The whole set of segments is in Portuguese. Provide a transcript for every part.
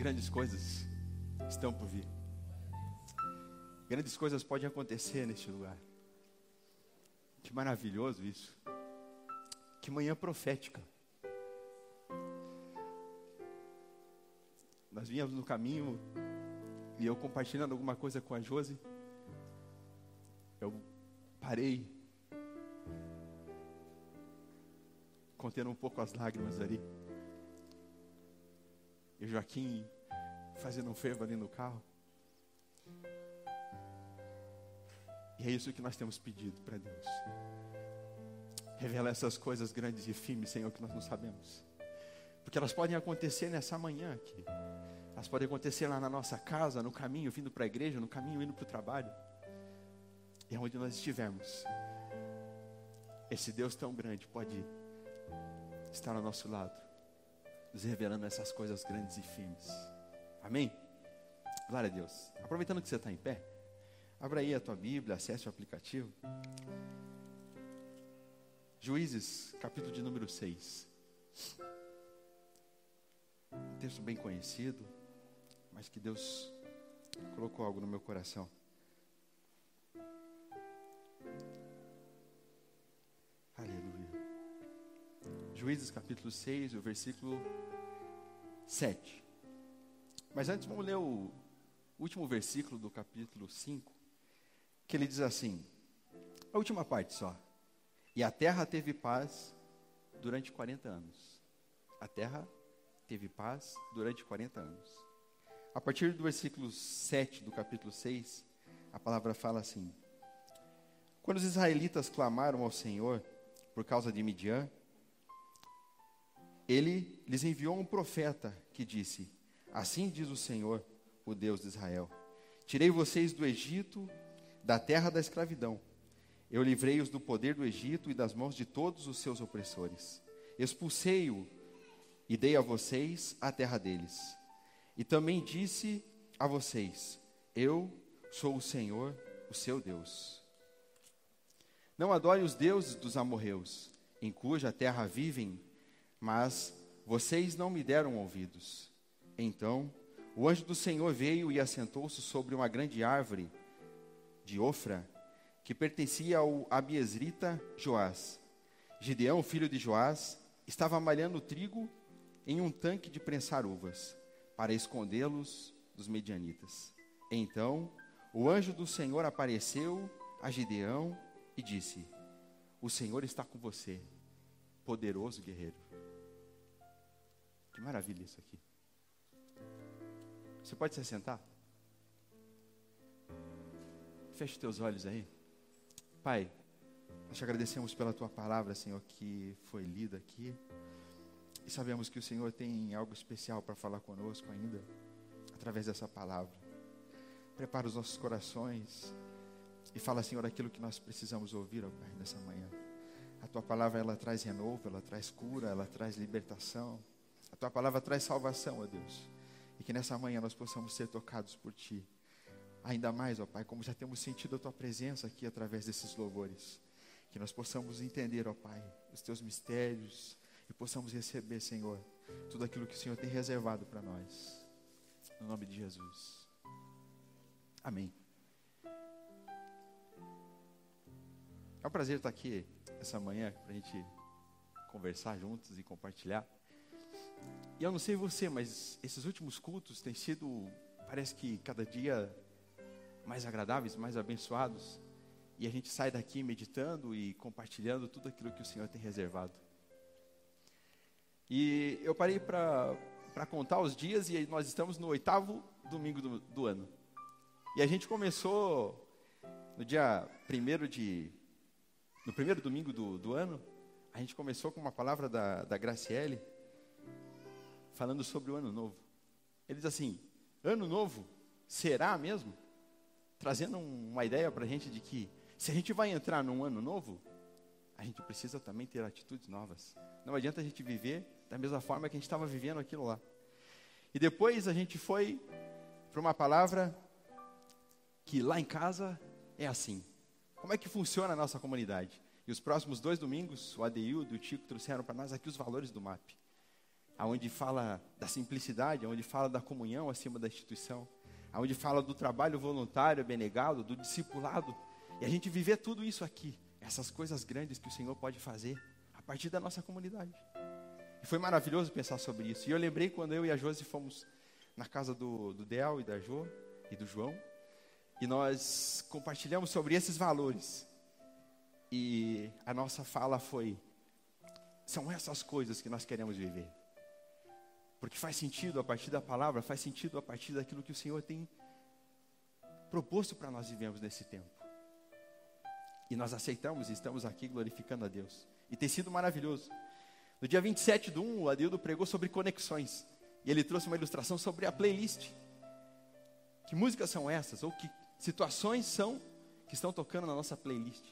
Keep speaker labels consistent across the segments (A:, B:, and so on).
A: grandes coisas estão por vir. Grandes coisas podem acontecer neste lugar. Que maravilhoso isso. Que manhã profética. Nós vínhamos no caminho e eu compartilhando alguma coisa com a Josi. Eu parei, contendo um pouco as lágrimas ali. E Joaquim fazendo um fervo ali no carro. E é isso que nós temos pedido para Deus. Revela essas coisas grandes e firmes, Senhor, que nós não sabemos. Porque elas podem acontecer nessa manhã aqui. Elas podem acontecer lá na nossa casa, no caminho vindo para a igreja, no caminho indo para o trabalho. E onde nós estivermos. Esse Deus tão grande pode estar ao nosso lado, nos revelando essas coisas grandes e firmes. Amém? Glória a Deus. Aproveitando que você está em pé, abra aí a tua Bíblia, acesse o aplicativo. Juízes, capítulo de número 6. Um texto bem conhecido, mas que Deus colocou algo no meu coração. Juízes capítulo 6, o versículo 7. Mas antes vamos ler o último versículo do capítulo 5, que ele diz assim: a última parte só. E a terra teve paz durante 40 anos. A terra teve paz durante 40 anos. A partir do versículo 7 do capítulo 6, a palavra fala assim: Quando os israelitas clamaram ao Senhor por causa de Midian, ele lhes enviou um profeta que disse: Assim diz o Senhor, o Deus de Israel: Tirei vocês do Egito, da terra da escravidão. Eu livrei-os do poder do Egito e das mãos de todos os seus opressores. Expulsei-o e dei a vocês a terra deles. E também disse a vocês: Eu sou o Senhor, o seu Deus. Não adore os deuses dos amorreus, em cuja terra vivem, mas vocês não me deram ouvidos. Então o anjo do Senhor veio e assentou-se sobre uma grande árvore de Ofra, que pertencia ao Abiesrita Joás. Gideão, filho de Joás, estava malhando trigo em um tanque de prensar uvas, para escondê-los dos medianitas. Então o anjo do Senhor apareceu a Gideão e disse: O Senhor está com você, poderoso guerreiro. Que maravilha isso aqui. Você pode se sentar? Feche teus olhos aí. Pai, nós te agradecemos pela tua palavra, Senhor, que foi lida aqui. E sabemos que o Senhor tem algo especial para falar conosco ainda, através dessa palavra. Prepara os nossos corações e fala, Senhor, aquilo que nós precisamos ouvir, ó Pai, nessa manhã. A tua palavra, ela traz renovo, ela traz cura, ela traz libertação. Tua palavra traz salvação, ó Deus. E que nessa manhã nós possamos ser tocados por Ti. Ainda mais, ó Pai, como já temos sentido a Tua presença aqui através desses louvores. Que nós possamos entender, ó Pai, os Teus mistérios e possamos receber, Senhor, tudo aquilo que o Senhor tem reservado para nós. No nome de Jesus. Amém. É um prazer estar aqui essa manhã para a gente conversar juntos e compartilhar. E eu não sei você, mas esses últimos cultos têm sido, parece que cada dia mais agradáveis, mais abençoados. E a gente sai daqui meditando e compartilhando tudo aquilo que o Senhor tem reservado. E eu parei para contar os dias e nós estamos no oitavo domingo do, do ano. E a gente começou no dia primeiro de. No primeiro domingo do, do ano, a gente começou com uma palavra da, da Graciele, falando sobre o ano novo. Ele diz assim: ano novo será mesmo? Trazendo uma ideia para a gente de que se a gente vai entrar num ano novo, a gente precisa também ter atitudes novas. Não adianta a gente viver da mesma forma que a gente estava vivendo aquilo lá. E depois a gente foi para uma palavra que lá em casa é assim. Como é que funciona a nossa comunidade? E os próximos dois domingos, o ADU e o Tico trouxeram para nós aqui os valores do MAP. Aonde fala da simplicidade, aonde fala da comunhão acima da instituição, aonde fala do trabalho voluntário, benegado, do discipulado, e a gente viver tudo isso aqui, essas coisas grandes que o Senhor pode fazer a partir da nossa comunidade. E foi maravilhoso pensar sobre isso. E eu lembrei quando eu e a Josi fomos na casa do, do Del e da Jo e do João, e nós compartilhamos sobre esses valores. E a nossa fala foi: são essas coisas que nós queremos viver. Porque faz sentido a partir da palavra, faz sentido a partir daquilo que o Senhor tem proposto para nós vivemos nesse tempo. E nós aceitamos e estamos aqui glorificando a Deus. E tem sido maravilhoso. No dia 27 do 1, o Adildo pregou sobre conexões. E ele trouxe uma ilustração sobre a playlist. Que músicas são essas? Ou que situações são que estão tocando na nossa playlist?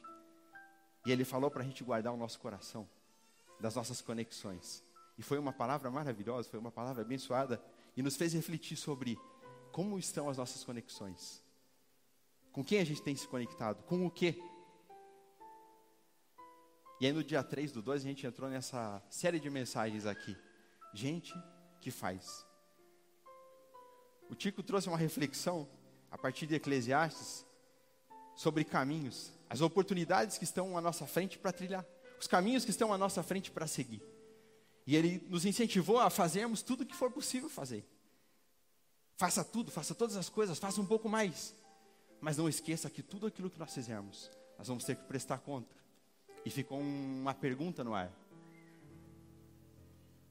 A: E ele falou para a gente guardar o nosso coração das nossas conexões. E foi uma palavra maravilhosa, foi uma palavra abençoada e nos fez refletir sobre como estão as nossas conexões. Com quem a gente tem se conectado? Com o quê? E aí no dia 3 do 2 a gente entrou nessa série de mensagens aqui. Gente que faz. O Tico trouxe uma reflexão a partir de Eclesiastes sobre caminhos, as oportunidades que estão à nossa frente para trilhar, os caminhos que estão à nossa frente para seguir. E ele nos incentivou a fazermos tudo o que for possível fazer. Faça tudo, faça todas as coisas, faça um pouco mais. Mas não esqueça que tudo aquilo que nós fizermos, nós vamos ter que prestar conta. E ficou uma pergunta no ar.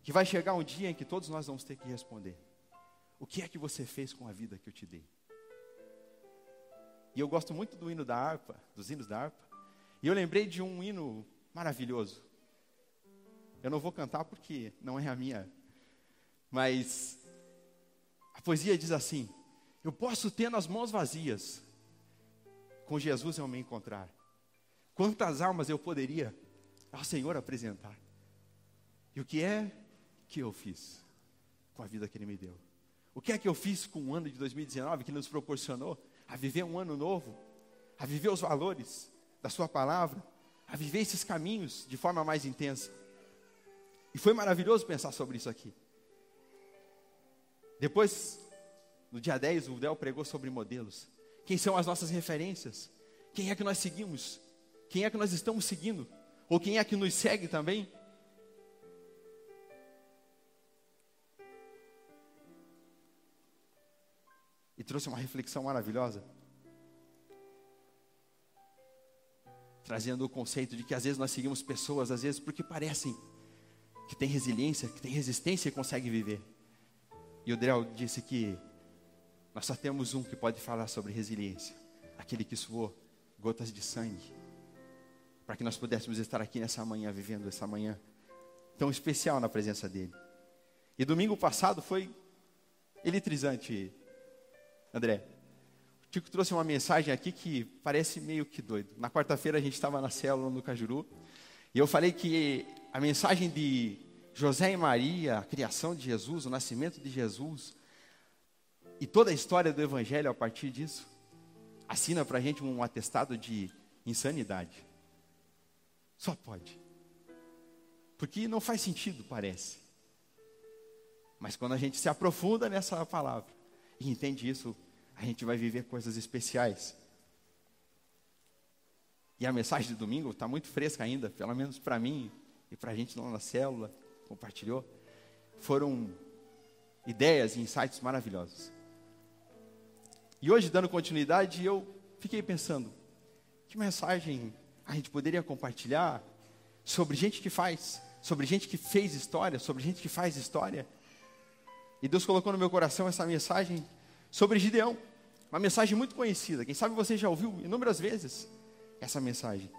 A: Que vai chegar um dia em que todos nós vamos ter que responder: O que é que você fez com a vida que eu te dei? E eu gosto muito do hino da harpa, dos hinos da harpa. E eu lembrei de um hino maravilhoso. Eu não vou cantar porque não é a minha. Mas a poesia diz assim: Eu posso ter nas mãos vazias, com Jesus eu me encontrar. Quantas almas eu poderia ao Senhor apresentar? E o que é que eu fiz com a vida que Ele me deu? O que é que eu fiz com o ano de 2019 que nos proporcionou a viver um ano novo, a viver os valores da Sua palavra, a viver esses caminhos de forma mais intensa. E foi maravilhoso pensar sobre isso aqui. Depois, no dia 10, o Del pregou sobre modelos. Quem são as nossas referências? Quem é que nós seguimos? Quem é que nós estamos seguindo? Ou quem é que nos segue também? e trouxe uma reflexão maravilhosa. Trazendo o conceito de que às vezes nós seguimos pessoas, às vezes porque parecem que tem resiliência, que tem resistência e conseguem viver. E o Drell disse que nós só temos um que pode falar sobre resiliência, aquele que suou gotas de sangue, para que nós pudéssemos estar aqui nessa manhã, vivendo essa manhã tão especial na presença dele. E domingo passado foi eletrizante André, o Tico trouxe uma mensagem aqui que parece meio que doido. Na quarta-feira a gente estava na célula no Cajuru e eu falei que a mensagem de José e Maria, a criação de Jesus, o nascimento de Jesus e toda a história do Evangelho a partir disso assina para a gente um atestado de insanidade. Só pode. Porque não faz sentido, parece. Mas quando a gente se aprofunda nessa palavra e entende isso, a gente vai viver coisas especiais. E a mensagem de domingo está muito fresca ainda, pelo menos para mim e para a gente lá na célula, compartilhou. Foram ideias e insights maravilhosos. E hoje, dando continuidade, eu fiquei pensando: que mensagem a gente poderia compartilhar sobre gente que faz, sobre gente que fez história, sobre gente que faz história? E Deus colocou no meu coração essa mensagem sobre Gideão. Uma mensagem muito conhecida. Quem sabe você já ouviu inúmeras vezes essa mensagem.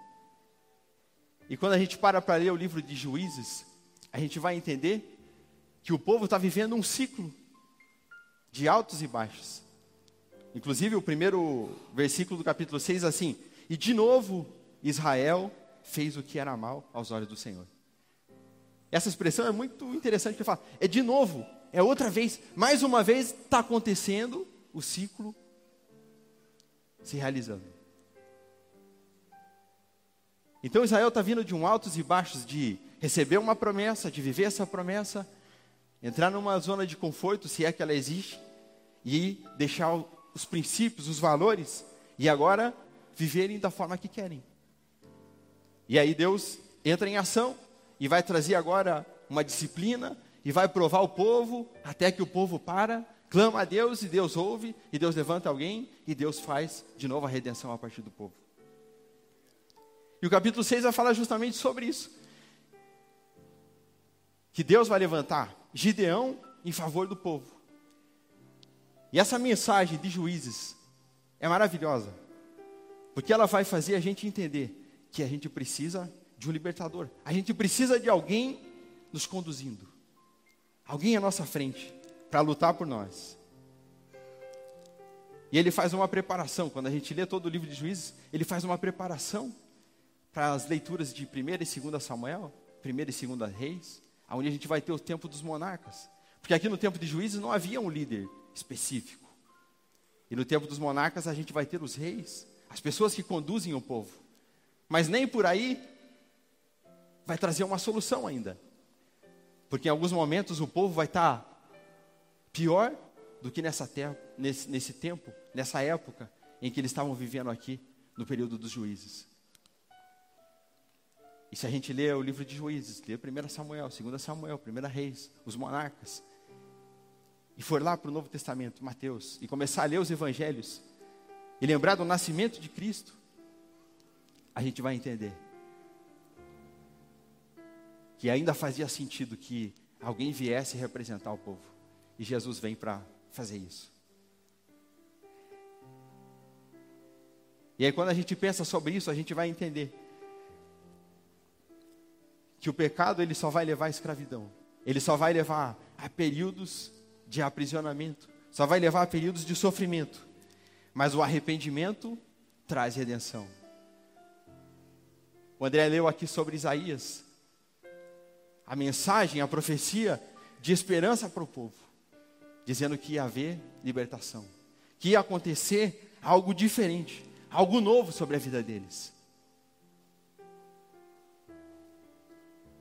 A: E quando a gente para para ler o livro de Juízes, a gente vai entender que o povo está vivendo um ciclo de altos e baixos. Inclusive, o primeiro versículo do capítulo 6 assim: E de novo Israel fez o que era mal aos olhos do Senhor. Essa expressão é muito interessante que fala, é de novo, é outra vez, mais uma vez está acontecendo o ciclo se realizando. Então Israel está vindo de um altos e baixos de receber uma promessa, de viver essa promessa, entrar numa zona de conforto, se é que ela existe, e deixar os princípios, os valores, e agora viverem da forma que querem. E aí Deus entra em ação e vai trazer agora uma disciplina e vai provar o povo até que o povo para, clama a Deus e Deus ouve, e Deus levanta alguém e Deus faz de novo a redenção a partir do povo. E o capítulo 6 vai falar justamente sobre isso. Que Deus vai levantar Gideão em favor do povo. E essa mensagem de juízes é maravilhosa, porque ela vai fazer a gente entender que a gente precisa de um libertador, a gente precisa de alguém nos conduzindo, alguém à nossa frente, para lutar por nós. E ele faz uma preparação, quando a gente lê todo o livro de juízes, ele faz uma preparação para as leituras de 1 e 2 Samuel, 1 e 2 Reis, onde a gente vai ter o tempo dos monarcas. Porque aqui no tempo de juízes não havia um líder específico. E no tempo dos monarcas a gente vai ter os reis, as pessoas que conduzem o povo. Mas nem por aí vai trazer uma solução ainda. Porque em alguns momentos o povo vai estar pior do que nessa terra, nesse, nesse tempo, nessa época em que eles estavam vivendo aqui, no período dos juízes. E se a gente lê o livro de juízes, lê 1 Samuel, 2 Samuel, 1 Reis, os monarcas, e for lá para o Novo Testamento, Mateus, e começar a ler os evangelhos, e lembrar do nascimento de Cristo, a gente vai entender que ainda fazia sentido que alguém viesse representar o povo. E Jesus vem para fazer isso. E aí, quando a gente pensa sobre isso, a gente vai entender que o pecado ele só vai levar à escravidão. Ele só vai levar a períodos de aprisionamento, só vai levar a períodos de sofrimento. Mas o arrependimento traz redenção. O André leu aqui sobre Isaías, a mensagem, a profecia de esperança para o povo, dizendo que ia haver libertação, que ia acontecer algo diferente, algo novo sobre a vida deles.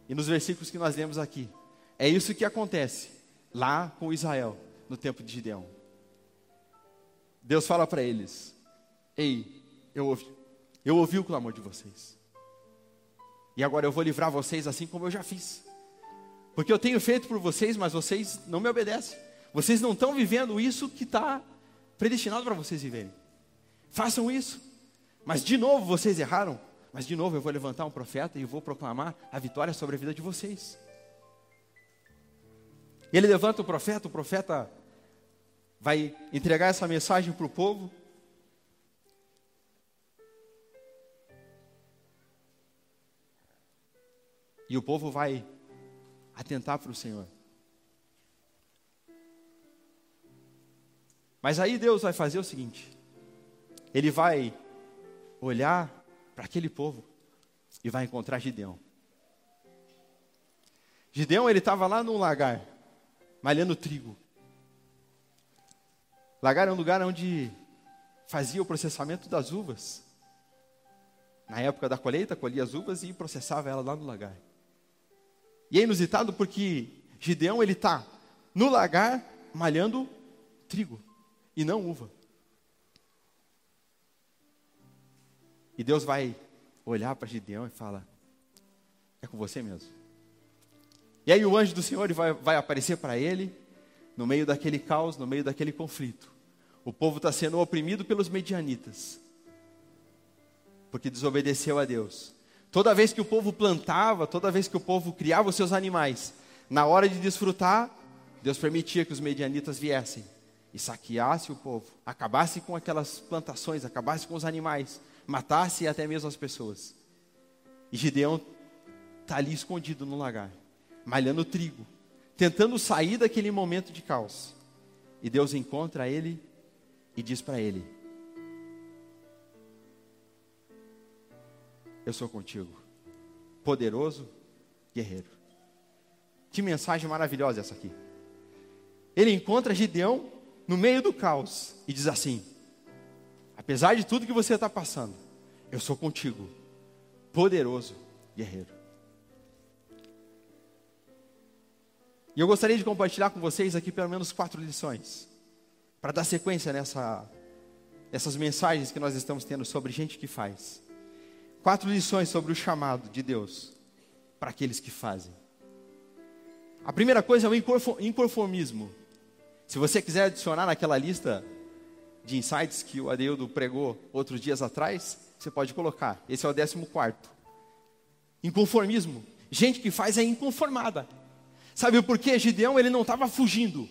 A: E nos versículos que nós lemos aqui, é isso que acontece lá com Israel, no tempo de Gideão. Deus fala para eles: Ei, eu ouvi, eu ouvi o clamor de vocês. E agora eu vou livrar vocês assim como eu já fiz. Porque eu tenho feito por vocês, mas vocês não me obedecem. Vocês não estão vivendo isso que está predestinado para vocês viverem. Façam isso. Mas de novo vocês erraram. Mas de novo eu vou levantar um profeta e vou proclamar a vitória sobre a vida de vocês. Ele levanta o profeta, o profeta vai entregar essa mensagem para o povo. E o povo vai atentar para o Senhor. Mas aí Deus vai fazer o seguinte: Ele vai olhar para aquele povo e vai encontrar Gideão. Gideão, ele estava lá no lagar, malhando trigo. Lagar é um lugar onde fazia o processamento das uvas. Na época da colheita, colhia as uvas e processava ela lá no lagar. E é inusitado porque Gideão ele está no lagar malhando trigo e não uva. E Deus vai olhar para Gideão e fala: É com você mesmo. E aí o anjo do Senhor vai, vai aparecer para ele, no meio daquele caos, no meio daquele conflito. O povo está sendo oprimido pelos medianitas, porque desobedeceu a Deus. Toda vez que o povo plantava, toda vez que o povo criava os seus animais, na hora de desfrutar, Deus permitia que os medianitas viessem e saqueasse o povo, acabasse com aquelas plantações, acabasse com os animais, matasse até mesmo as pessoas. E Gideão está ali escondido no lagar, malhando trigo, tentando sair daquele momento de caos. E Deus encontra ele e diz para ele: Eu sou contigo, poderoso guerreiro. Que mensagem maravilhosa essa aqui. Ele encontra Gideão no meio do caos e diz assim: Apesar de tudo que você está passando, eu sou contigo, poderoso guerreiro. E eu gostaria de compartilhar com vocês aqui pelo menos quatro lições, para dar sequência nessa, nessas mensagens que nós estamos tendo sobre gente que faz. Quatro lições sobre o chamado de Deus para aqueles que fazem. A primeira coisa é o inconformismo. Se você quiser adicionar naquela lista de insights que o Adeildo pregou outros dias atrás, você pode colocar. Esse é o décimo quarto. Inconformismo. Gente que faz é inconformada. Sabe por quê? Gideão ele não estava fugindo.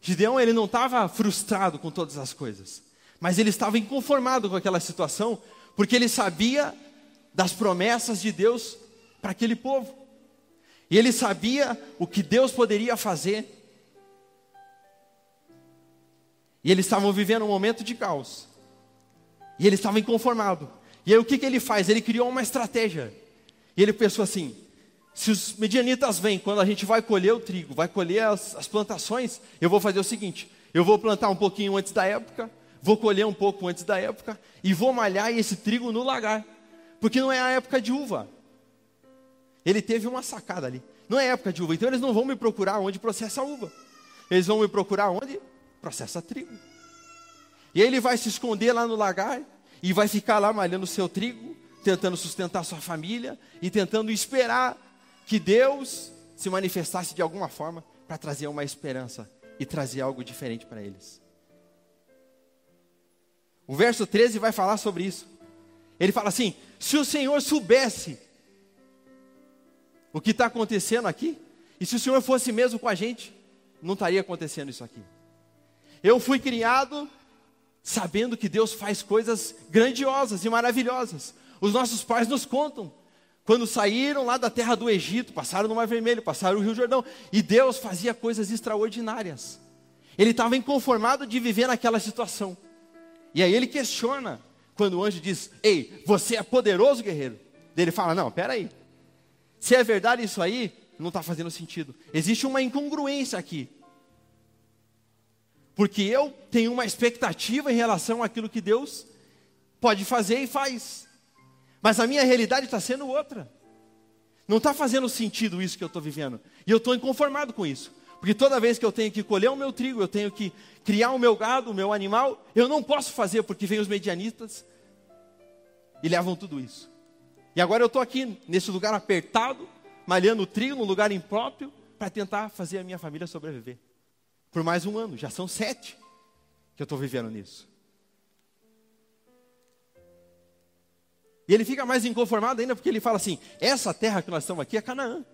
A: Gideão ele não estava frustrado com todas as coisas, mas ele estava inconformado com aquela situação, porque ele sabia das promessas de Deus para aquele povo. E ele sabia o que Deus poderia fazer. E eles estavam vivendo um momento de caos. E ele estava inconformado. E aí o que, que ele faz? Ele criou uma estratégia. E ele pensou assim: se os medianitas vêm quando a gente vai colher o trigo, vai colher as, as plantações, eu vou fazer o seguinte: eu vou plantar um pouquinho antes da época, vou colher um pouco antes da época e vou malhar esse trigo no lagar, porque não é a época de uva. Ele teve uma sacada ali. Não é época de uva, então eles não vão me procurar onde processa a uva. Eles vão me procurar onde processa trigo. E ele vai se esconder lá no lagar e vai ficar lá malhando o seu trigo, tentando sustentar sua família e tentando esperar que Deus se manifestasse de alguma forma para trazer uma esperança e trazer algo diferente para eles. O verso 13 vai falar sobre isso. Ele fala assim: se o Senhor soubesse o que está acontecendo aqui, e se o Senhor fosse mesmo com a gente, não estaria acontecendo isso aqui. Eu fui criado sabendo que Deus faz coisas grandiosas e maravilhosas. Os nossos pais nos contam. Quando saíram lá da terra do Egito, passaram no Mar Vermelho, passaram o Rio Jordão, e Deus fazia coisas extraordinárias. Ele estava inconformado de viver naquela situação. E aí ele questiona, quando o anjo diz: Ei, você é poderoso guerreiro. Ele fala: Não, peraí. Se é verdade isso aí, não está fazendo sentido. Existe uma incongruência aqui. Porque eu tenho uma expectativa em relação àquilo que Deus pode fazer e faz. Mas a minha realidade está sendo outra. Não está fazendo sentido isso que eu estou vivendo. E eu estou inconformado com isso. Porque toda vez que eu tenho que colher o meu trigo, eu tenho que criar o meu gado, o meu animal, eu não posso fazer porque vem os medianistas e levam tudo isso. E agora eu estou aqui nesse lugar apertado, malhando o trigo num lugar impróprio, para tentar fazer a minha família sobreviver por mais um ano. Já são sete que eu estou vivendo nisso. E ele fica mais inconformado ainda porque ele fala assim: essa terra que nós estamos aqui é Canaã.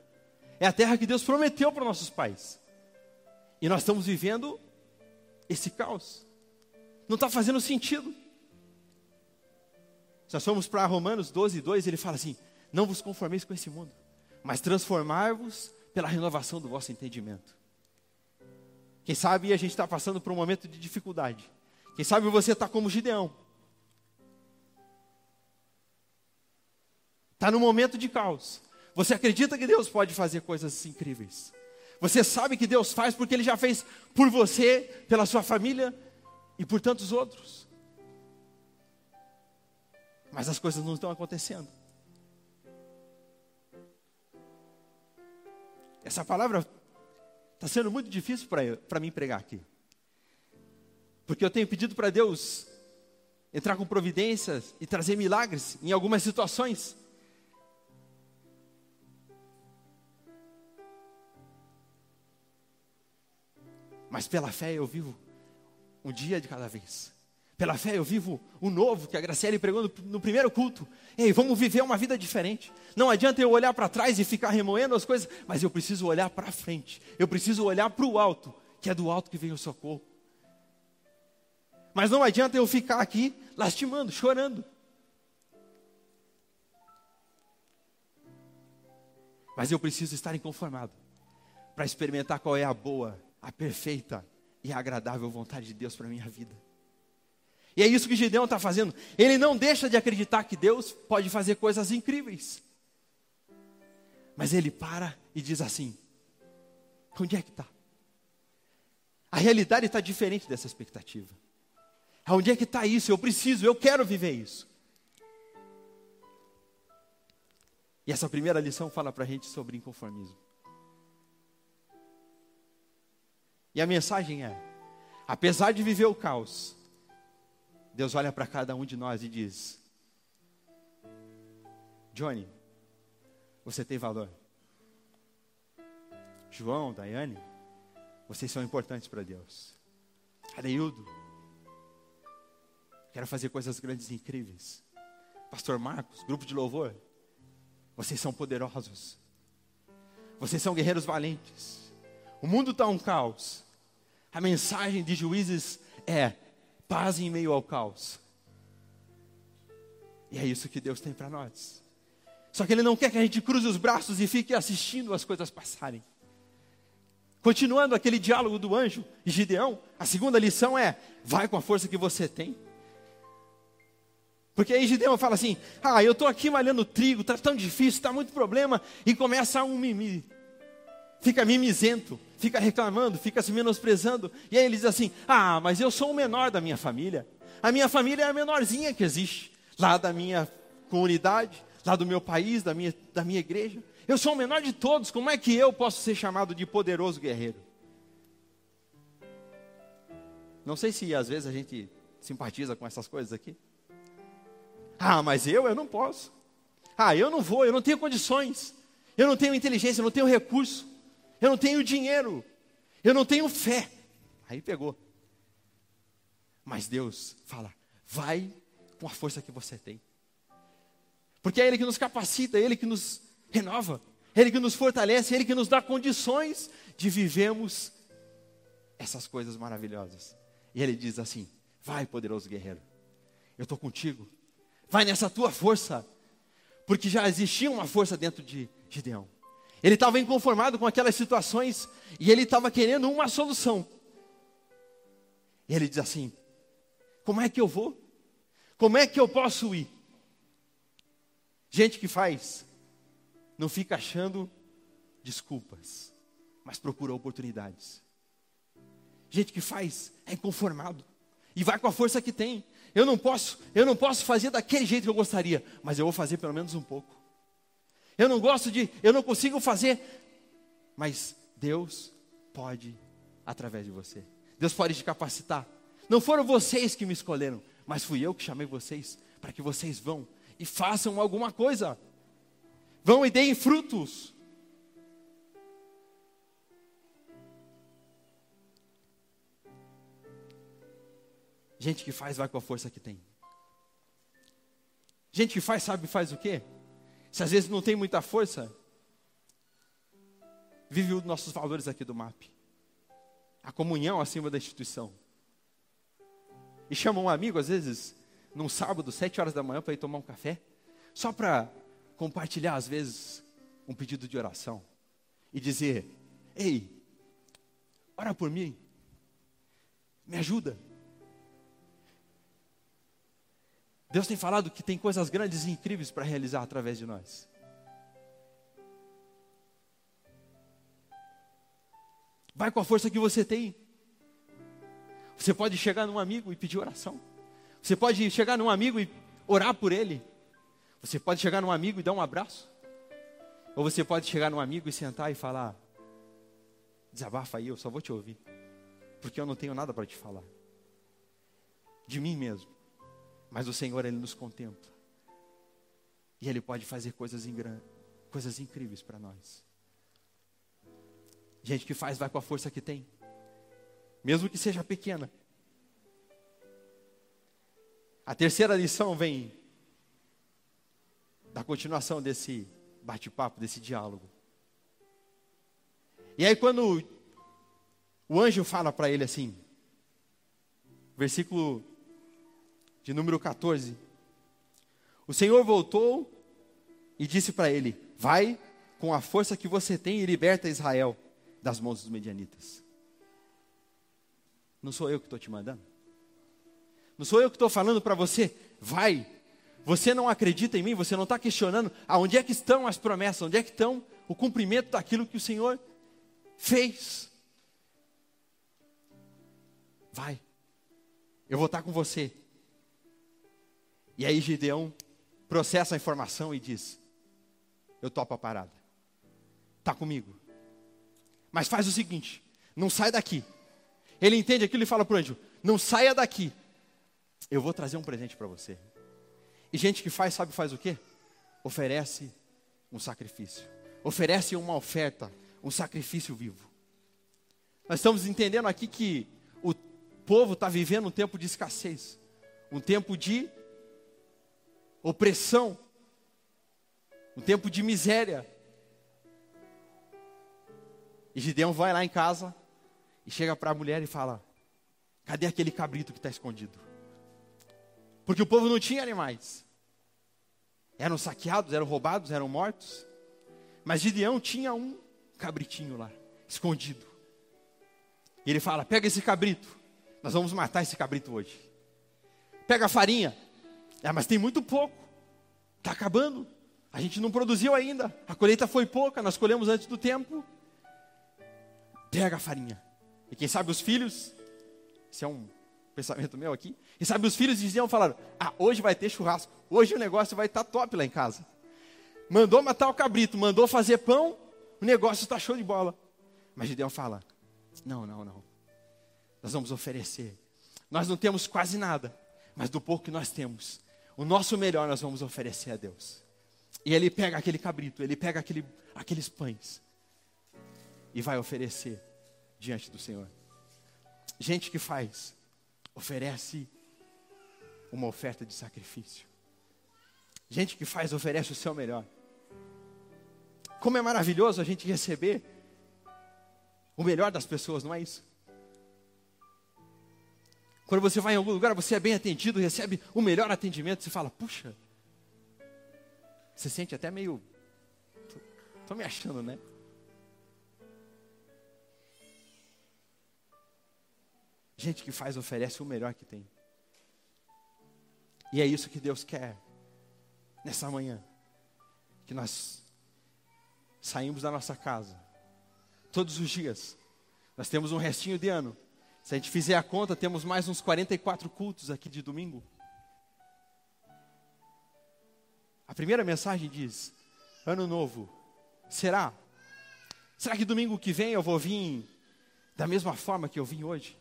A: É a terra que Deus prometeu para nossos pais. E nós estamos vivendo esse caos. Não está fazendo sentido. Se nós formos para Romanos 12, 2, ele fala assim: Não vos conformeis com esse mundo, mas transformai-vos pela renovação do vosso entendimento. Quem sabe a gente está passando por um momento de dificuldade. Quem sabe você está como Gideão. Está no momento de caos. Você acredita que Deus pode fazer coisas incríveis. Você sabe que Deus faz porque Ele já fez por você, pela sua família e por tantos outros. Mas as coisas não estão acontecendo. Essa palavra Está sendo muito difícil para mim pregar aqui. Porque eu tenho pedido para Deus entrar com providências e trazer milagres em algumas situações. Mas pela fé eu vivo um dia de cada vez. Pela fé eu vivo o novo que a Graciele pregou no, primeiro culto. Ei, vamos viver uma vida diferente. Não adianta eu olhar para trás e ficar remoendo as coisas, mas eu preciso olhar para frente. Eu preciso olhar para o alto, que é do alto que vem o socorro. Mas não adianta eu ficar aqui lastimando, chorando. Mas eu preciso estar inconformado para experimentar qual é a boa, a perfeita e a agradável vontade de Deus para minha vida. E é isso que Gideão está fazendo. Ele não deixa de acreditar que Deus pode fazer coisas incríveis. Mas ele para e diz assim: onde é que está? A realidade está diferente dessa expectativa. Onde é que está isso? Eu preciso, eu quero viver isso. E essa primeira lição fala para a gente sobre inconformismo. E a mensagem é: apesar de viver o caos, Deus olha para cada um de nós e diz: Johnny, você tem valor. João, Daiane, vocês são importantes para Deus. Areildo, quero fazer coisas grandes e incríveis. Pastor Marcos, grupo de louvor, vocês são poderosos. Vocês são guerreiros valentes. O mundo está um caos. A mensagem de juízes é paz em meio ao caos. E é isso que Deus tem para nós. Só que Ele não quer que a gente cruze os braços e fique assistindo as coisas passarem. Continuando aquele diálogo do anjo e Gideão, a segunda lição é: vai com a força que você tem. Porque aí Gideão fala assim: ah, eu estou aqui malhando trigo, está tão difícil, está muito problema, e começa um mimimi. Fica mimizento, fica reclamando, fica se menosprezando. E aí ele diz assim: ah, mas eu sou o menor da minha família. A minha família é a menorzinha que existe lá da minha comunidade lá do meu país, da minha, da minha igreja. Eu sou o menor de todos, como é que eu posso ser chamado de poderoso guerreiro? Não sei se às vezes a gente simpatiza com essas coisas aqui. Ah, mas eu, eu não posso. Ah, eu não vou, eu não tenho condições. Eu não tenho inteligência, eu não tenho recurso. Eu não tenho dinheiro. Eu não tenho fé. Aí pegou. Mas Deus fala: vai com a força que você tem. Porque é Ele que nos capacita, é Ele que nos renova, é Ele que nos fortalece, é Ele que nos dá condições de vivermos essas coisas maravilhosas. E Ele diz assim: Vai, poderoso guerreiro, eu estou contigo, vai nessa tua força, porque já existia uma força dentro de Gideão. Ele estava inconformado com aquelas situações e ele estava querendo uma solução. E ele diz assim: Como é que eu vou? Como é que eu posso ir? Gente que faz, não fica achando desculpas, mas procura oportunidades. Gente que faz é inconformado e vai com a força que tem. Eu não posso, eu não posso fazer daquele jeito que eu gostaria, mas eu vou fazer pelo menos um pouco. Eu não gosto de, eu não consigo fazer, mas Deus pode através de você. Deus pode te capacitar. Não foram vocês que me escolheram, mas fui eu que chamei vocês para que vocês vão e façam alguma coisa. Vão e deem frutos. Gente que faz, vai com a força que tem. Gente que faz, sabe, faz o quê? Se às vezes não tem muita força, vive os nossos valores aqui do MAP. A comunhão acima da instituição. E chama um amigo, às vezes, num sábado, sete horas da manhã, para ir tomar um café, só para compartilhar, às vezes, um pedido de oração e dizer: Ei, ora por mim, me ajuda. Deus tem falado que tem coisas grandes e incríveis para realizar através de nós. Vai com a força que você tem. Você pode chegar num amigo e pedir oração. Você pode chegar num amigo e orar por ele. Você pode chegar num amigo e dar um abraço. Ou você pode chegar num amigo e sentar e falar: Desabafa aí, eu só vou te ouvir. Porque eu não tenho nada para te falar. De mim mesmo. Mas o Senhor, Ele nos contempla. E Ele pode fazer coisas, coisas incríveis para nós. Gente que faz, vai com a força que tem. Mesmo que seja pequena. A terceira lição vem da continuação desse bate-papo, desse diálogo. E aí, quando o anjo fala para ele assim, versículo de número 14: O Senhor voltou e disse para ele: Vai com a força que você tem e liberta Israel das mãos dos medianitas. Não sou eu que estou te mandando? Não sou eu que estou falando para você, vai. Você não acredita em mim, você não está questionando aonde é que estão as promessas, onde é que estão o cumprimento daquilo que o Senhor fez. Vai, eu vou estar com você. E aí Gideão processa a informação e diz: eu topo a parada. Tá comigo. Mas faz o seguinte: não sai daqui. Ele entende aquilo e fala para o anjo: não saia daqui. Eu vou trazer um presente para você. E gente que faz, sabe faz o quê? Oferece um sacrifício. Oferece uma oferta, um sacrifício vivo. Nós estamos entendendo aqui que o povo está vivendo um tempo de escassez, um tempo de opressão, um tempo de miséria. E Gideão vai lá em casa e chega para a mulher e fala: Cadê aquele cabrito que está escondido? Porque o povo não tinha animais. Eram saqueados, eram roubados, eram mortos. Mas Gideão tinha um cabritinho lá, escondido. E ele fala: Pega esse cabrito, nós vamos matar esse cabrito hoje. Pega a farinha. É, mas tem muito pouco, está acabando. A gente não produziu ainda, a colheita foi pouca, nós colhemos antes do tempo. Pega a farinha. E quem sabe os filhos, isso é um pensamento meu aqui, e sabe os filhos diziam, falaram, ah, hoje vai ter churrasco, hoje o negócio vai estar tá top lá em casa. Mandou matar o cabrito, mandou fazer pão, o negócio está show de bola. Mas Gideão fala, não, não, não, nós vamos oferecer. Nós não temos quase nada, mas do pouco que nós temos, o nosso melhor nós vamos oferecer a Deus. E ele pega aquele cabrito, ele pega aquele, aqueles pães e vai oferecer diante do Senhor. Gente que faz, oferece uma oferta de sacrifício. Gente que faz, oferece o seu melhor. Como é maravilhoso a gente receber o melhor das pessoas, não é isso? Quando você vai em algum lugar, você é bem atendido, recebe o melhor atendimento, você fala, puxa, você sente até meio. Tô, me achando, né? Gente que faz, oferece o melhor que tem. E é isso que Deus quer nessa manhã. Que nós saímos da nossa casa. Todos os dias. Nós temos um restinho de ano. Se a gente fizer a conta, temos mais uns 44 cultos aqui de domingo. A primeira mensagem diz: Ano novo, será? Será que domingo que vem eu vou vir da mesma forma que eu vim hoje?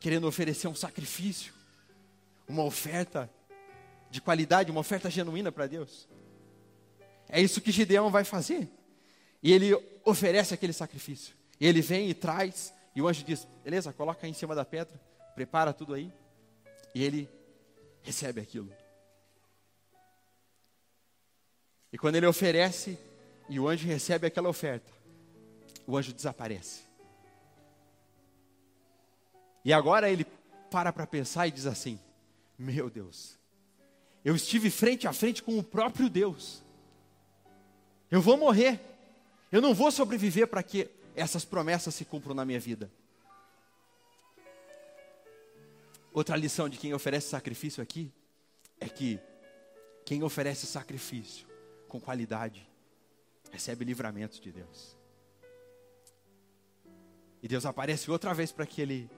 A: Querendo oferecer um sacrifício, uma oferta de qualidade, uma oferta genuína para Deus? É isso que Gideão vai fazer. E ele oferece aquele sacrifício. E ele vem e traz, e o anjo diz: beleza, coloca aí em cima da pedra, prepara tudo aí. E ele recebe aquilo. E quando ele oferece e o anjo recebe aquela oferta, o anjo desaparece. E agora ele para para pensar e diz assim: Meu Deus, eu estive frente a frente com o próprio Deus. Eu vou morrer. Eu não vou sobreviver para que essas promessas se cumpram na minha vida. Outra lição de quem oferece sacrifício aqui é que quem oferece sacrifício com qualidade, recebe livramento de Deus. E Deus aparece outra vez para aquele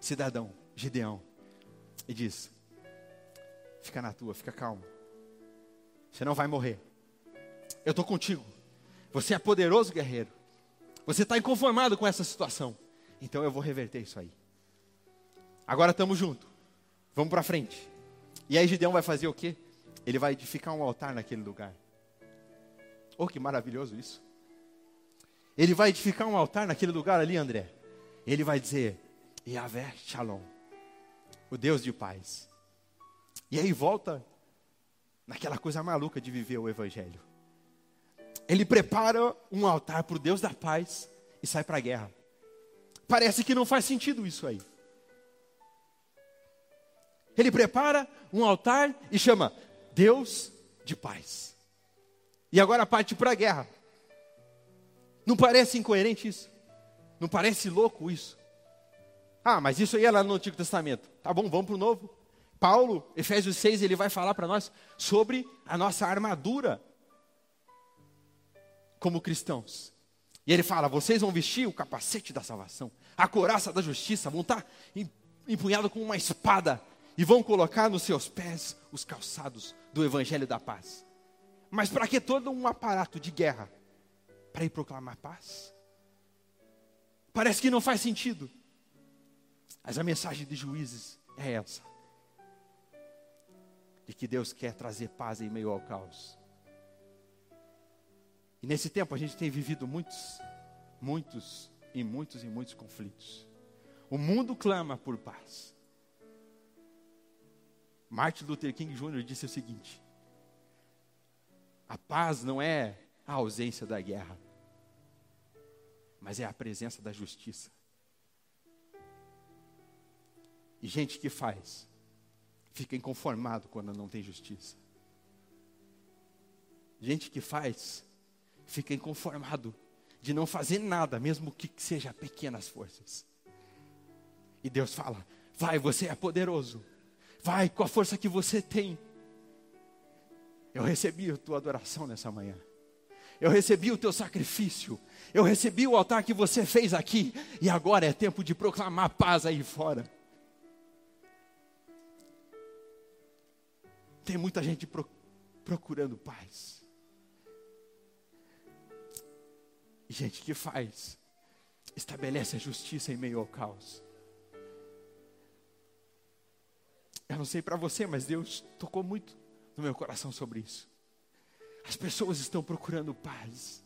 A: cidadão, Gideão, e diz: Fica na tua, fica calmo. Você não vai morrer. Eu estou contigo. Você é poderoso guerreiro. Você está inconformado com essa situação. Então eu vou reverter isso aí. Agora estamos juntos. Vamos para frente. E aí Gideão vai fazer o quê? Ele vai edificar um altar naquele lugar. Oh, que maravilhoso isso. Ele vai edificar um altar naquele lugar ali, André. Ele vai dizer: Yahvé Shalom, o Deus de paz. E aí volta naquela coisa maluca de viver o Evangelho. Ele prepara um altar para o Deus da paz e sai para a guerra. Parece que não faz sentido isso aí. Ele prepara um altar e chama Deus de paz. E agora parte para a guerra. Não parece incoerente isso? Não parece louco isso? Ah, mas isso aí é lá no Antigo Testamento. Tá bom, vamos para o Novo. Paulo, Efésios 6, ele vai falar para nós sobre a nossa armadura como cristãos. E ele fala: vocês vão vestir o capacete da salvação, a coraça da justiça, vão estar empunhado com uma espada e vão colocar nos seus pés os calçados do evangelho da paz. Mas para que todo um aparato de guerra? Para ir proclamar paz? Parece que não faz sentido. Mas a mensagem de juízes é essa: de que Deus quer trazer paz em meio ao caos. E nesse tempo a gente tem vivido muitos, muitos e muitos e muitos conflitos. O mundo clama por paz. Martin Luther King Jr. disse o seguinte: a paz não é a ausência da guerra, mas é a presença da justiça. E gente que faz, fica inconformado quando não tem justiça. Gente que faz, fica inconformado de não fazer nada, mesmo que seja pequenas forças. E Deus fala: vai, você é poderoso, vai com a força que você tem. Eu recebi a tua adoração nessa manhã. Eu recebi o teu sacrifício. Eu recebi o altar que você fez aqui. E agora é tempo de proclamar paz aí fora. Tem muita gente pro, procurando paz. Gente que faz, estabelece a justiça em meio ao caos. Eu não sei para você, mas Deus tocou muito no meu coração sobre isso. As pessoas estão procurando paz.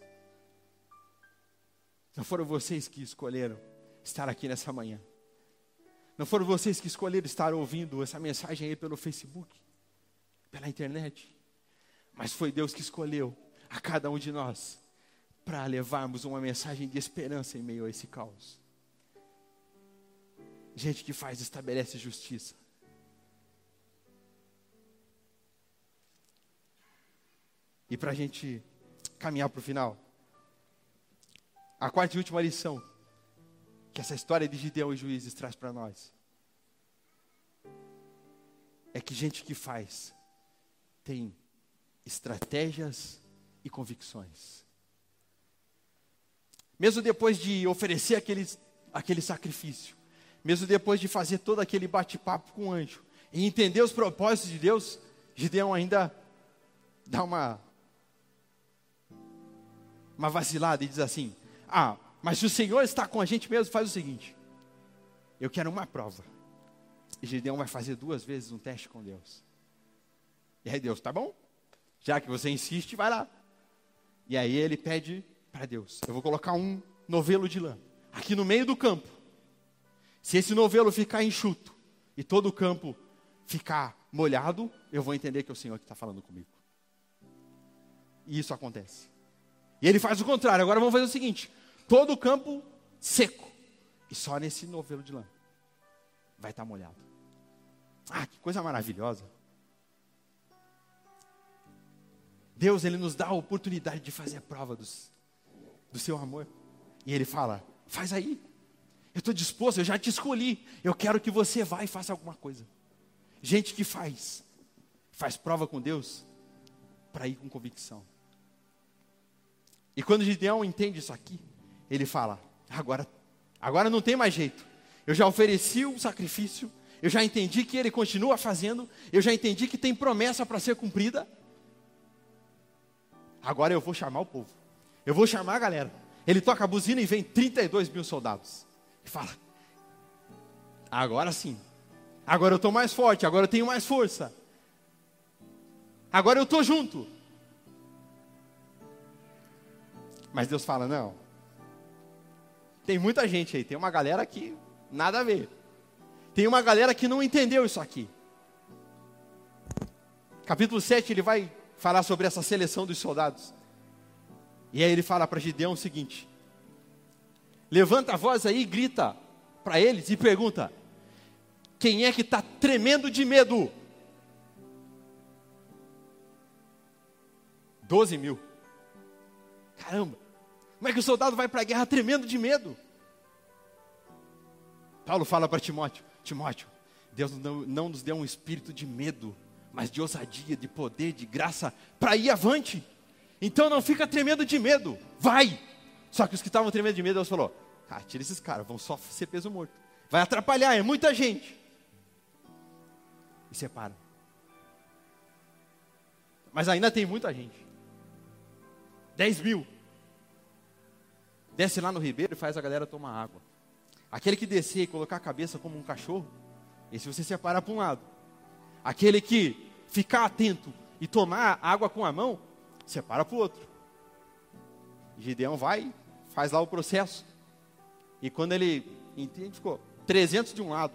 A: Não foram vocês que escolheram estar aqui nessa manhã. Não foram vocês que escolheram estar ouvindo essa mensagem aí pelo Facebook pela internet. Mas foi Deus que escolheu a cada um de nós para levarmos uma mensagem de esperança em meio a esse caos. Gente que faz, estabelece justiça. E para a gente caminhar para o final, a quarta e última lição que essa história de Gideão e Juízes traz para nós é que gente que faz tem estratégias e convicções. Mesmo depois de oferecer aquele, aquele sacrifício, mesmo depois de fazer todo aquele bate-papo com o anjo, e entender os propósitos de Deus, Gideão ainda dá uma, uma vacilada e diz assim: Ah, mas se o Senhor está com a gente mesmo, faz o seguinte: eu quero uma prova. E Gideão vai fazer duas vezes um teste com Deus. E aí Deus, tá bom? Já que você insiste, vai lá. E aí ele pede para Deus: Eu vou colocar um novelo de lã aqui no meio do campo. Se esse novelo ficar enxuto e todo o campo ficar molhado, eu vou entender que é o Senhor que está falando comigo. E isso acontece. E ele faz o contrário. Agora vamos fazer o seguinte: todo o campo seco e só nesse novelo de lã vai estar tá molhado. Ah, que coisa maravilhosa. Deus ele nos dá a oportunidade de fazer a prova dos, do seu amor. E ele fala: faz aí. Eu estou disposto, eu já te escolhi. Eu quero que você vá e faça alguma coisa. Gente que faz, faz prova com Deus para ir com convicção. E quando Gideão entende isso aqui, ele fala: agora, agora não tem mais jeito. Eu já ofereci o sacrifício, eu já entendi que ele continua fazendo, eu já entendi que tem promessa para ser cumprida. Agora eu vou chamar o povo. Eu vou chamar a galera. Ele toca a buzina e vem 32 mil soldados. E fala: Agora sim. Agora eu estou mais forte. Agora eu tenho mais força. Agora eu estou junto. Mas Deus fala: Não. Tem muita gente aí. Tem uma galera aqui, nada a ver. Tem uma galera que não entendeu isso aqui. Capítulo 7, ele vai falar sobre essa seleção dos soldados. E aí ele fala para Gideão o seguinte: levanta a voz aí e grita para eles e pergunta: quem é que está tremendo de medo? Doze mil. Caramba, como é que o soldado vai para a guerra tremendo de medo? Paulo fala para Timóteo: Timóteo, Deus não, não nos deu um espírito de medo, mas de ousadia, de poder, de graça, para ir avante. Então não fica tremendo de medo, vai. Só que os que estavam tremendo de medo, Deus falou: ah, tira esses caras, vão só ser peso morto. Vai atrapalhar, é muita gente. E separa. Mas ainda tem muita gente. 10 mil. Desce lá no ribeiro e faz a galera tomar água. Aquele que descer e colocar a cabeça como um cachorro, esse você separa para um lado. Aquele que ficar atento e tomar água com a mão, separa para o outro. Gideão vai, faz lá o processo. E quando ele entende, ficou 300 de um lado,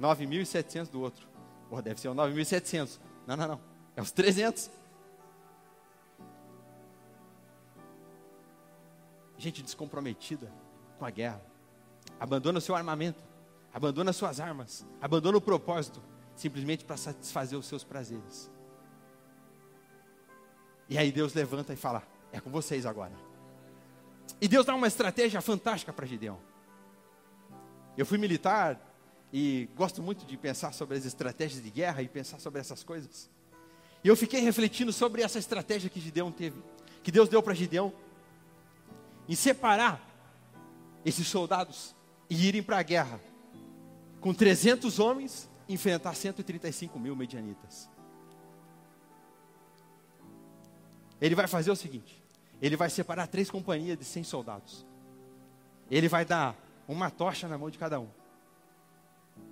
A: 9.700 do outro. Porra, deve ser o 9.700. Não, não, não. É os 300. Gente descomprometida com a guerra. Abandona o seu armamento. Abandona suas armas. Abandona o propósito. Simplesmente para satisfazer os seus prazeres. E aí Deus levanta e fala: É com vocês agora. E Deus dá uma estratégia fantástica para Gideão. Eu fui militar e gosto muito de pensar sobre as estratégias de guerra e pensar sobre essas coisas. E eu fiquei refletindo sobre essa estratégia que Gideão teve, que Deus deu para Gideão, em separar esses soldados e irem para a guerra com 300 homens enfrentar 135 mil medianitas. Ele vai fazer o seguinte: ele vai separar três companhias de 100 soldados. Ele vai dar uma tocha na mão de cada um,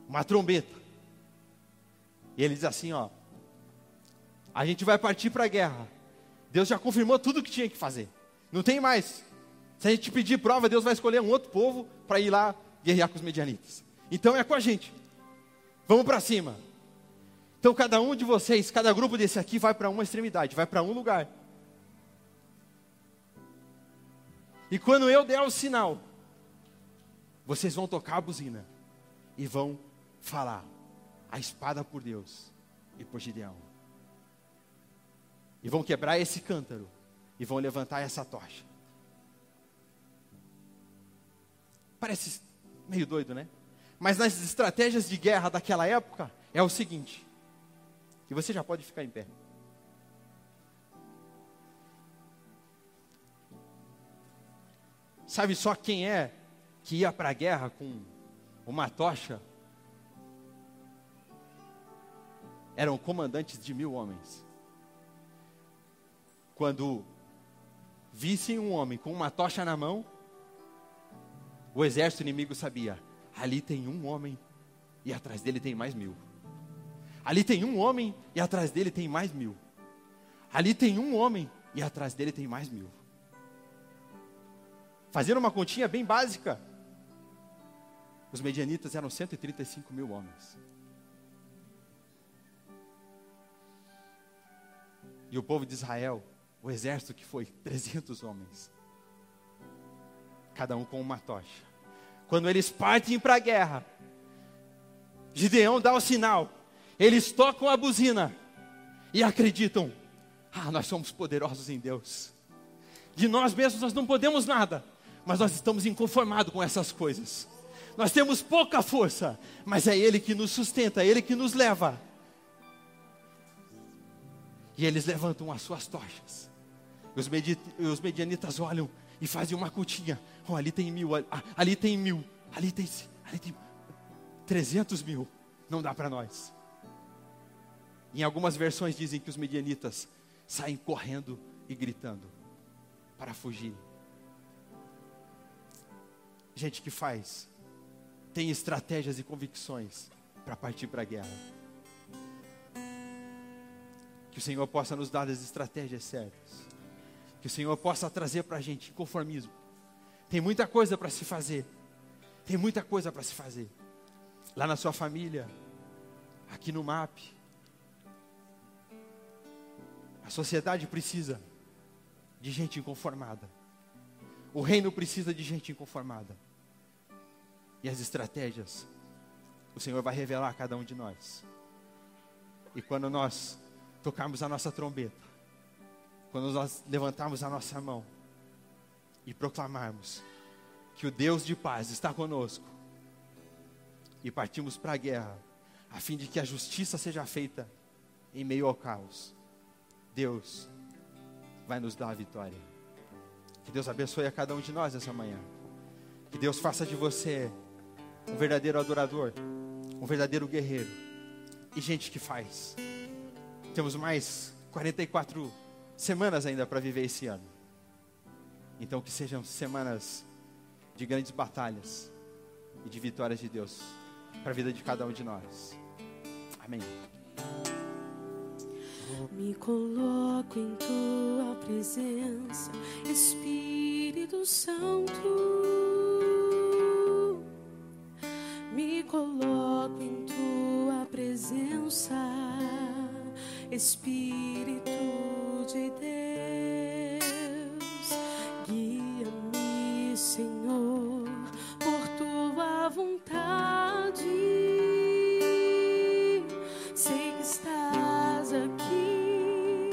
A: uma trombeta. E ele diz assim: ó, a gente vai partir para a guerra. Deus já confirmou tudo o que tinha que fazer. Não tem mais. Se a gente pedir prova, Deus vai escolher um outro povo para ir lá guerrear com os medianitas. Então é com a gente. Vamos para cima. Então cada um de vocês, cada grupo desse aqui vai para uma extremidade, vai para um lugar. E quando eu der o sinal, vocês vão tocar a buzina e vão falar a espada por Deus e por Gideão. E vão quebrar esse cântaro e vão levantar essa tocha. Parece meio doido, né? Mas nas estratégias de guerra daquela época é o seguinte. E você já pode ficar em pé. Sabe só quem é que ia para a guerra com uma tocha? Eram comandantes de mil homens. Quando vissem um homem com uma tocha na mão, o exército inimigo sabia: ali tem um homem e atrás dele tem mais mil. Ali tem um homem e atrás dele tem mais mil. Ali tem um homem e atrás dele tem mais mil. Fazendo uma continha bem básica, os medianitas eram 135 mil homens. E o povo de Israel, o exército que foi 300 homens, cada um com uma tocha. Quando eles partem para a guerra, Gideão dá o sinal, eles tocam a buzina e acreditam: ah, nós somos poderosos em Deus. De nós mesmos nós não podemos nada, mas nós estamos inconformados com essas coisas. Nós temos pouca força, mas é Ele que nos sustenta, é Ele que nos leva. E eles levantam as suas tochas. Os, os medianitas olham e fazem uma cutinha. Oh, ali tem mil, ali, ali tem mil, ali tem, ali tem 300 mil. Não dá para nós. Em algumas versões dizem que os medianitas saem correndo e gritando para fugir gente que faz, tem estratégias e convicções para partir para a guerra. Que o Senhor possa nos dar as estratégias certas. Que o Senhor possa trazer para a gente conformismo. Tem muita coisa para se fazer. Tem muita coisa para se fazer. Lá na sua família, aqui no MAP. A sociedade precisa de gente inconformada. O reino precisa de gente inconformada e as estratégias, o Senhor vai revelar a cada um de nós. E quando nós tocarmos a nossa trombeta, quando nós levantarmos a nossa mão e proclamarmos que o Deus de paz está conosco e partimos para a guerra, a fim de que a justiça seja feita em meio ao caos, Deus vai nos dar a vitória. Que Deus abençoe a cada um de nós essa manhã. Que Deus faça de você um verdadeiro adorador, um verdadeiro guerreiro e gente que faz. Temos mais 44 semanas ainda para viver esse ano. Então, que sejam semanas de grandes batalhas e de vitórias de Deus para a vida de cada um de nós. Amém.
B: Me coloco em tua presença, Espírito Santo. Coloco em tua presença, Espírito de Deus. Guia-me, Senhor, por tua vontade. Sei que estás aqui,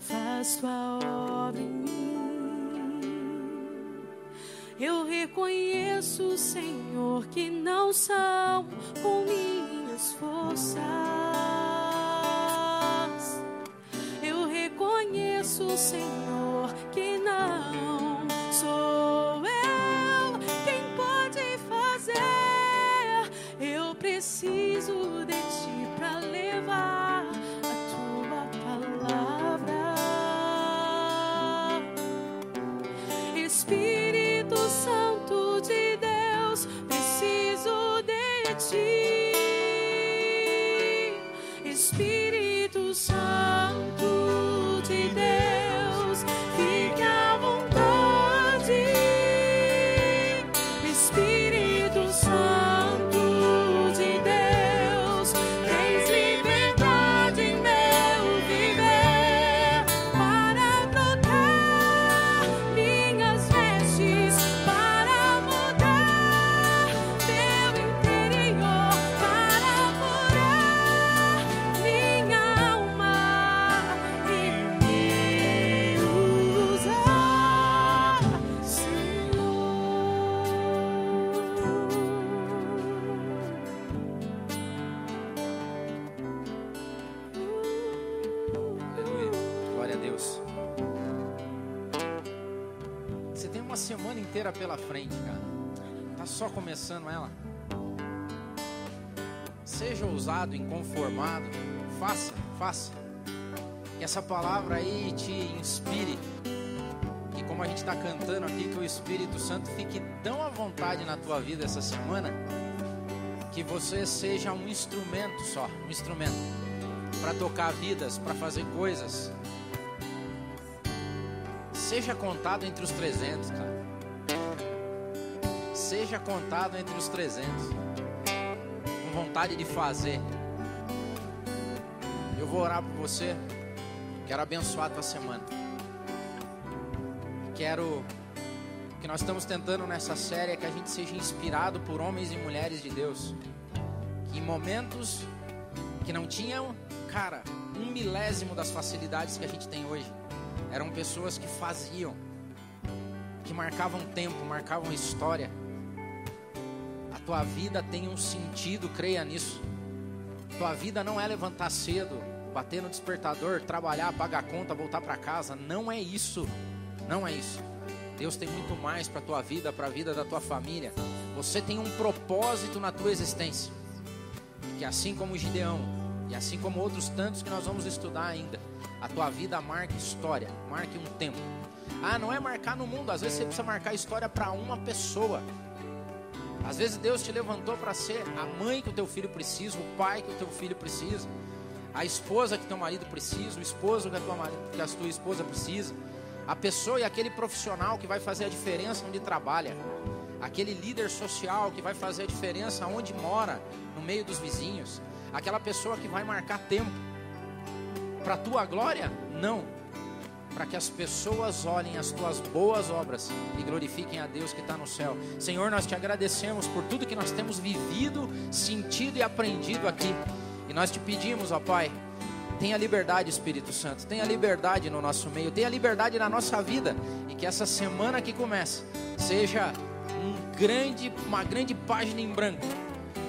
B: faz tua obra em mim. Eu reconheço, Senhor, que não são com minhas forças. Eu reconheço, Senhor,
C: pela frente, cara. Tá só começando ela. Seja ousado, inconformado. Faça, faça. Que essa palavra aí te inspire. Que como a gente está cantando aqui, que o Espírito Santo fique tão à vontade na tua vida essa semana. Que você seja um instrumento só, um instrumento para tocar vidas, para fazer coisas. Seja contado entre os 300, cara. Seja contado entre os 300. Com vontade de fazer. Eu vou orar por você. Quero abençoar a tua semana. Quero que nós estamos tentando nessa série é que a gente seja inspirado por homens e mulheres de Deus. Que em momentos que não tinham, cara, um milésimo das facilidades que a gente tem hoje. Eram pessoas que faziam, que marcavam tempo, marcavam história. Tua vida tem um sentido, creia nisso. Tua vida não é levantar cedo, bater no despertador, trabalhar, pagar a conta, voltar para casa. Não é isso. Não é isso. Deus tem muito mais para tua vida, para a vida da tua família. Você tem um propósito na tua existência. Que assim como Gideão, e assim como outros tantos que nós vamos estudar ainda, a tua vida marque história, marque um tempo. Ah, não é marcar no mundo, às vezes você precisa marcar história para uma pessoa. Às vezes Deus te levantou para ser a mãe que o teu filho precisa, o pai que o teu filho precisa, a esposa que teu marido precisa, o esposo que a tua, que a tua esposa precisa, a pessoa e aquele profissional que vai fazer a diferença onde trabalha, aquele líder social que vai fazer a diferença onde mora, no meio dos vizinhos, aquela pessoa que vai marcar tempo. Para tua glória? Não. Para que as pessoas olhem as tuas boas obras e glorifiquem a Deus que está no céu. Senhor, nós te agradecemos por tudo que nós temos vivido, sentido e aprendido aqui. E nós te pedimos, ó Pai, tenha liberdade, Espírito Santo, tenha liberdade no nosso meio, tenha liberdade na nossa vida. E que essa semana que começa seja um grande, uma grande página em branco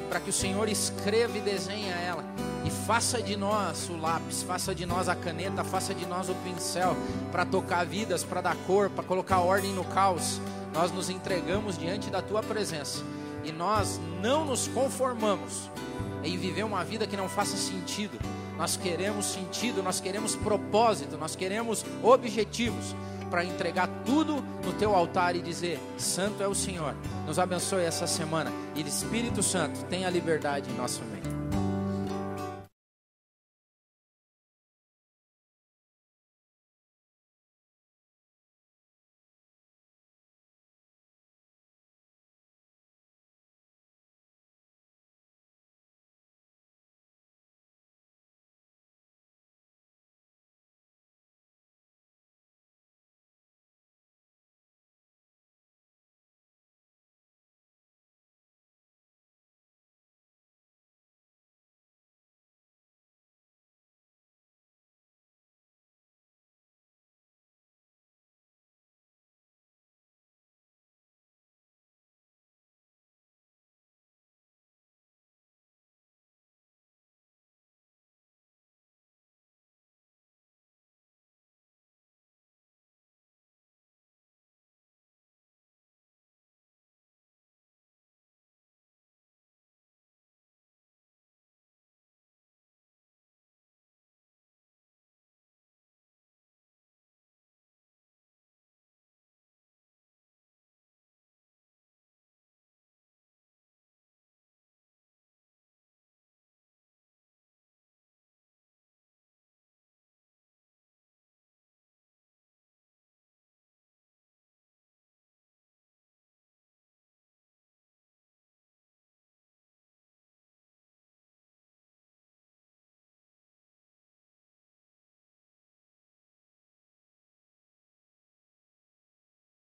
C: para que o Senhor escreva e desenhe ela e faça de nós o lápis, faça de nós a caneta, faça de nós o pincel para tocar vidas, para dar cor, para colocar ordem no caos. Nós nos entregamos diante da tua presença e nós não nos conformamos em viver uma vida que não faça sentido. Nós queremos sentido, nós queremos propósito, nós queremos objetivos. para entregar tudo no teu altar e dizer: Santo é o Senhor. Nos abençoe essa semana e Espírito Santo tenha liberdade em nosso meio.